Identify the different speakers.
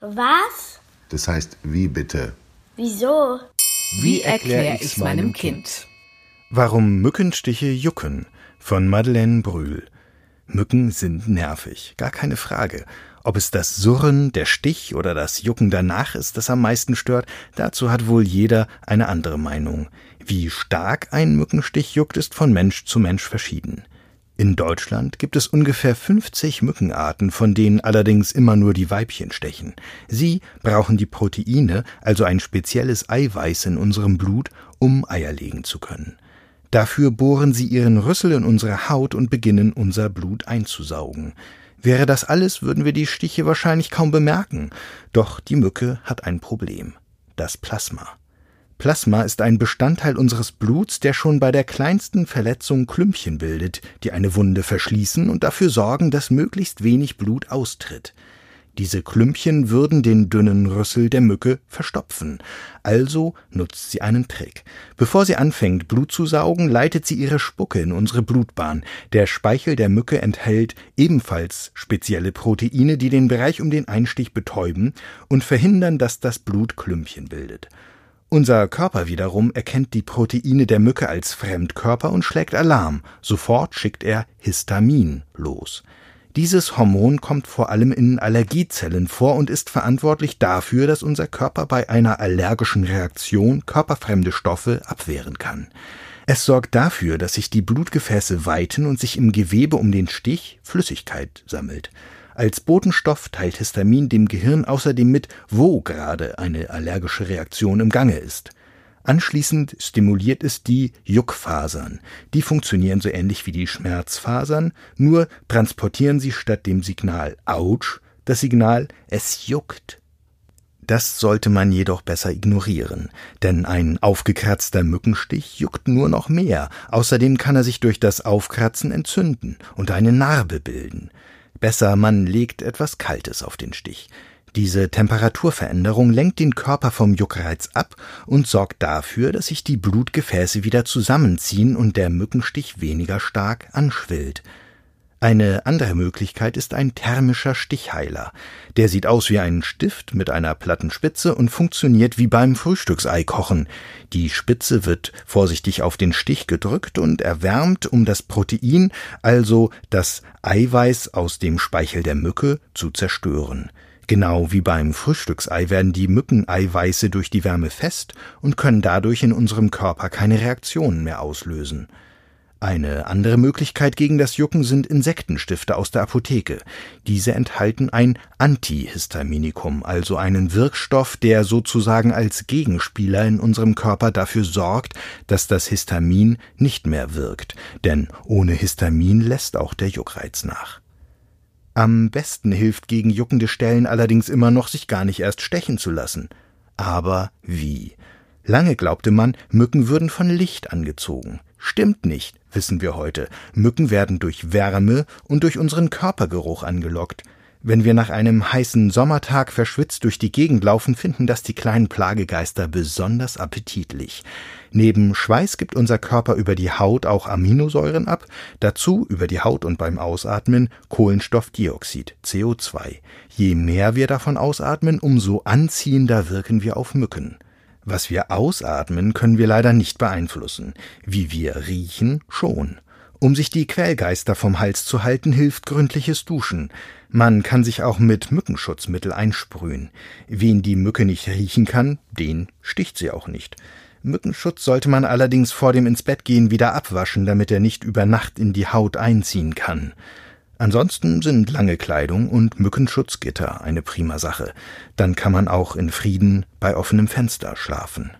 Speaker 1: Was?
Speaker 2: Das heißt, wie bitte?
Speaker 1: Wieso?
Speaker 3: Wie erkläre ich's meinem Kind?
Speaker 4: Warum Mückenstiche jucken von Madeleine Brühl. Mücken sind nervig, gar keine Frage. Ob es das Surren, der Stich oder das Jucken danach ist, das am meisten stört, dazu hat wohl jeder eine andere Meinung. Wie stark ein Mückenstich juckt, ist von Mensch zu Mensch verschieden. In Deutschland gibt es ungefähr 50 Mückenarten, von denen allerdings immer nur die Weibchen stechen. Sie brauchen die Proteine, also ein spezielles Eiweiß in unserem Blut, um Eier legen zu können. Dafür bohren sie ihren Rüssel in unsere Haut und beginnen unser Blut einzusaugen. Wäre das alles, würden wir die Stiche wahrscheinlich kaum bemerken. Doch die Mücke hat ein Problem. Das Plasma. Plasma ist ein Bestandteil unseres Bluts, der schon bei der kleinsten Verletzung Klümpchen bildet, die eine Wunde verschließen und dafür sorgen, dass möglichst wenig Blut austritt. Diese Klümpchen würden den dünnen Rüssel der Mücke verstopfen. Also nutzt sie einen Trick. Bevor sie anfängt, Blut zu saugen, leitet sie ihre Spucke in unsere Blutbahn. Der Speichel der Mücke enthält ebenfalls spezielle Proteine, die den Bereich um den Einstich betäuben und verhindern, dass das Blut Klümpchen bildet. Unser Körper wiederum erkennt die Proteine der Mücke als Fremdkörper und schlägt Alarm. Sofort schickt er Histamin los. Dieses Hormon kommt vor allem in Allergiezellen vor und ist verantwortlich dafür, dass unser Körper bei einer allergischen Reaktion körperfremde Stoffe abwehren kann. Es sorgt dafür, dass sich die Blutgefäße weiten und sich im Gewebe um den Stich Flüssigkeit sammelt. Als Botenstoff teilt Histamin dem Gehirn außerdem mit, wo gerade eine allergische Reaktion im Gange ist. Anschließend stimuliert es die Juckfasern. Die funktionieren so ähnlich wie die Schmerzfasern, nur transportieren sie statt dem Signal Autsch das Signal Es juckt. Das sollte man jedoch besser ignorieren, denn ein aufgekratzter Mückenstich juckt nur noch mehr. Außerdem kann er sich durch das Aufkratzen entzünden und eine Narbe bilden. Besser, man legt etwas Kaltes auf den Stich. Diese Temperaturveränderung lenkt den Körper vom Juckreiz ab und sorgt dafür, dass sich die Blutgefäße wieder zusammenziehen und der Mückenstich weniger stark anschwillt. Eine andere Möglichkeit ist ein thermischer Stichheiler. Der sieht aus wie ein Stift mit einer platten Spitze und funktioniert wie beim Frühstückseikochen. Die Spitze wird vorsichtig auf den Stich gedrückt und erwärmt, um das Protein, also das Eiweiß aus dem Speichel der Mücke, zu zerstören. Genau wie beim Frühstücksei werden die Mückeneiweiße durch die Wärme fest und können dadurch in unserem Körper keine Reaktionen mehr auslösen. Eine andere Möglichkeit gegen das Jucken sind Insektenstifte aus der Apotheke. Diese enthalten ein Antihistaminikum, also einen Wirkstoff, der sozusagen als Gegenspieler in unserem Körper dafür sorgt, dass das Histamin nicht mehr wirkt, denn ohne Histamin lässt auch der Juckreiz nach. Am besten hilft gegen juckende Stellen allerdings immer noch, sich gar nicht erst stechen zu lassen. Aber wie? Lange glaubte man, Mücken würden von Licht angezogen. Stimmt nicht, wissen wir heute. Mücken werden durch Wärme und durch unseren Körpergeruch angelockt. Wenn wir nach einem heißen Sommertag verschwitzt durch die Gegend laufen, finden das die kleinen Plagegeister besonders appetitlich. Neben Schweiß gibt unser Körper über die Haut auch Aminosäuren ab, dazu über die Haut und beim Ausatmen Kohlenstoffdioxid, CO2. Je mehr wir davon ausatmen, umso anziehender wirken wir auf Mücken. Was wir ausatmen, können wir leider nicht beeinflussen. Wie wir riechen, schon. Um sich die Quellgeister vom Hals zu halten, hilft gründliches Duschen. Man kann sich auch mit Mückenschutzmittel einsprühen. Wen die Mücke nicht riechen kann, den sticht sie auch nicht. Mückenschutz sollte man allerdings vor dem ins Bett gehen wieder abwaschen, damit er nicht über Nacht in die Haut einziehen kann. Ansonsten sind lange Kleidung und Mückenschutzgitter eine prima Sache. Dann kann man auch in Frieden bei offenem Fenster schlafen.